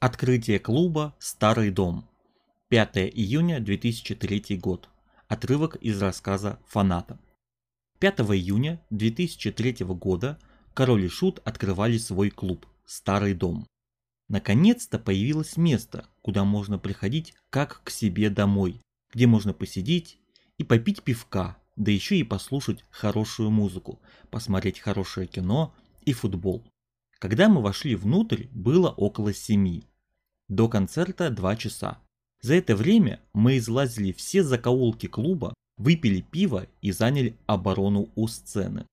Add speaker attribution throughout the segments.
Speaker 1: Открытие клуба «Старый дом». 5 июня 2003 год. Отрывок из рассказа «Фаната». 5 июня 2003 года Король и Шут открывали свой клуб «Старый дом». Наконец-то появилось место, куда можно приходить как к себе домой, где можно посидеть и попить пивка, да еще и послушать хорошую музыку, посмотреть хорошее кино и футбол. Когда мы вошли внутрь, было около семи. До концерта два часа. За это время мы излазили все закоулки клуба, выпили пиво и заняли оборону у сцены.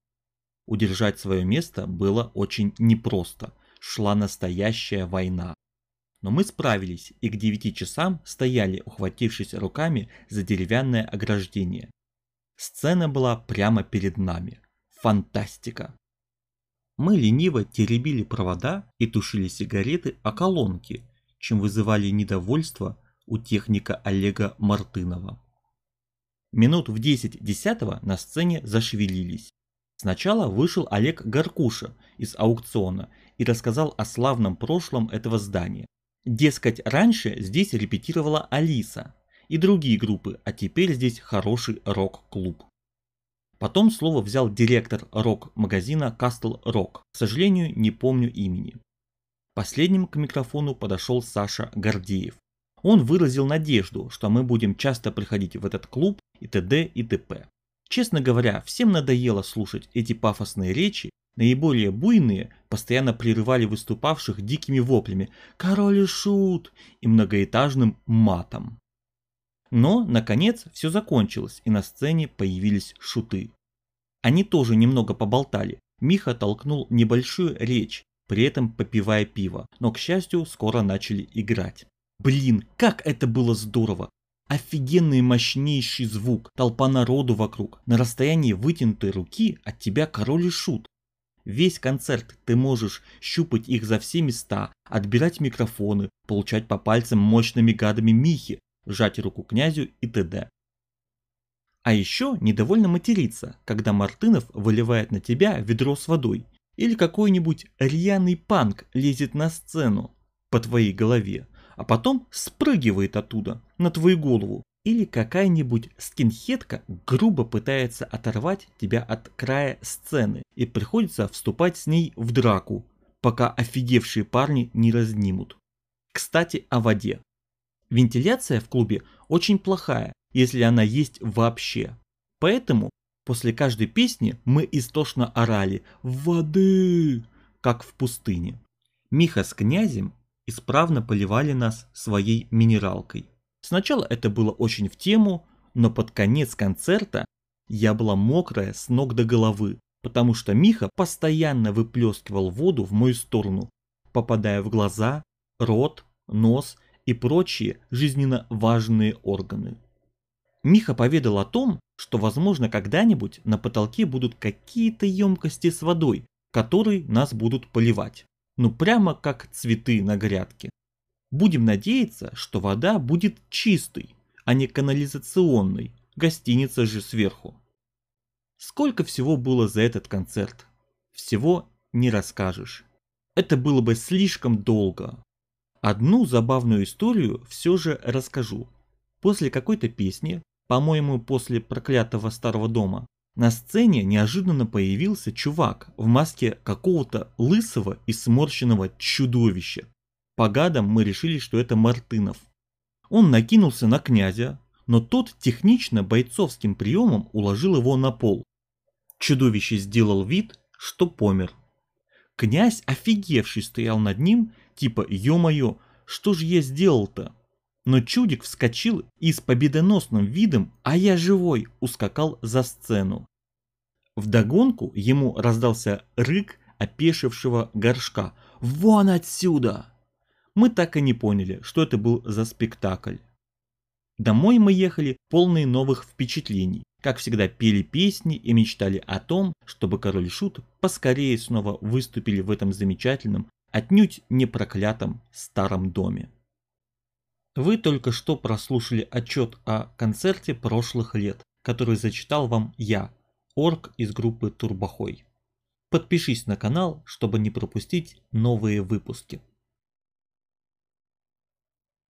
Speaker 1: Удержать свое место было очень непросто, шла настоящая война. Но мы справились и к девяти часам стояли, ухватившись руками за деревянное ограждение. Сцена была прямо перед нами. Фантастика! Мы лениво теребили провода и тушили сигареты о колонки, чем вызывали недовольство у техника Олега Мартынова. Минут в 10 десятого на сцене зашевелились. Сначала вышел Олег Гаркуша из аукциона и рассказал о славном прошлом этого здания. Дескать, раньше здесь репетировала Алиса и другие группы, а теперь здесь хороший рок-клуб. Потом слово взял директор рок-магазина Castle Rock. К сожалению, не помню имени. Последним к микрофону подошел Саша Гордеев. Он выразил надежду, что мы будем часто приходить в этот клуб и т.д. и т.п. Честно говоря, всем надоело слушать эти пафосные речи, наиболее буйные постоянно прерывали выступавших дикими воплями «Король и шут!» и многоэтажным матом. Но, наконец, все закончилось, и на сцене появились шуты. Они тоже немного поболтали. Миха толкнул небольшую речь, при этом попивая пиво, но, к счастью, скоро начали играть. Блин, как это было здорово! Офигенный мощнейший звук, толпа народу вокруг, на расстоянии вытянутой руки от тебя король и шут. Весь концерт ты можешь щупать их за все места, отбирать микрофоны, получать по пальцам мощными гадами Михи, сжать руку князю и т.д. А еще недовольно материться, когда Мартынов выливает на тебя ведро с водой, или какой-нибудь рьяный панк лезет на сцену по твоей голове, а потом спрыгивает оттуда на твою голову, или какая-нибудь скинхедка грубо пытается оторвать тебя от края сцены и приходится вступать с ней в драку, пока офигевшие парни не разнимут. Кстати, о воде. Вентиляция в клубе очень плохая, если она есть вообще. Поэтому после каждой песни мы истошно орали «Воды!», как в пустыне. Миха с князем исправно поливали нас своей минералкой. Сначала это было очень в тему, но под конец концерта я была мокрая с ног до головы, потому что Миха постоянно выплескивал воду в мою сторону, попадая в глаза, рот, нос и прочие жизненно важные органы. Миха поведал о том, что возможно когда-нибудь на потолке будут какие-то емкости с водой, которые нас будут поливать. Ну прямо как цветы на грядке. Будем надеяться, что вода будет чистой, а не канализационной, гостиница же сверху. Сколько всего было за этот концерт? Всего не расскажешь. Это было бы слишком долго, Одну забавную историю все же расскажу. После какой-то песни, по-моему, после проклятого старого дома, на сцене неожиданно появился чувак в маске какого-то лысого и сморщенного чудовища. По гадам мы решили, что это Мартынов. Он накинулся на князя, но тот технично бойцовским приемом уложил его на пол. Чудовище сделал вид, что помер. Князь, офигевший, стоял над ним типа «Ё-моё, что же я сделал-то?» Но чудик вскочил и с победоносным видом «А я живой!» ускакал за сцену. Вдогонку ему раздался рык опешившего горшка «Вон отсюда!» Мы так и не поняли, что это был за спектакль. Домой мы ехали полные новых впечатлений. Как всегда пели песни и мечтали о том, чтобы король шут поскорее снова выступили в этом замечательном отнюдь не проклятом старом доме. Вы только что прослушали отчет о концерте прошлых лет, который зачитал вам я, орк из группы Турбохой. Подпишись на канал, чтобы не пропустить новые выпуски.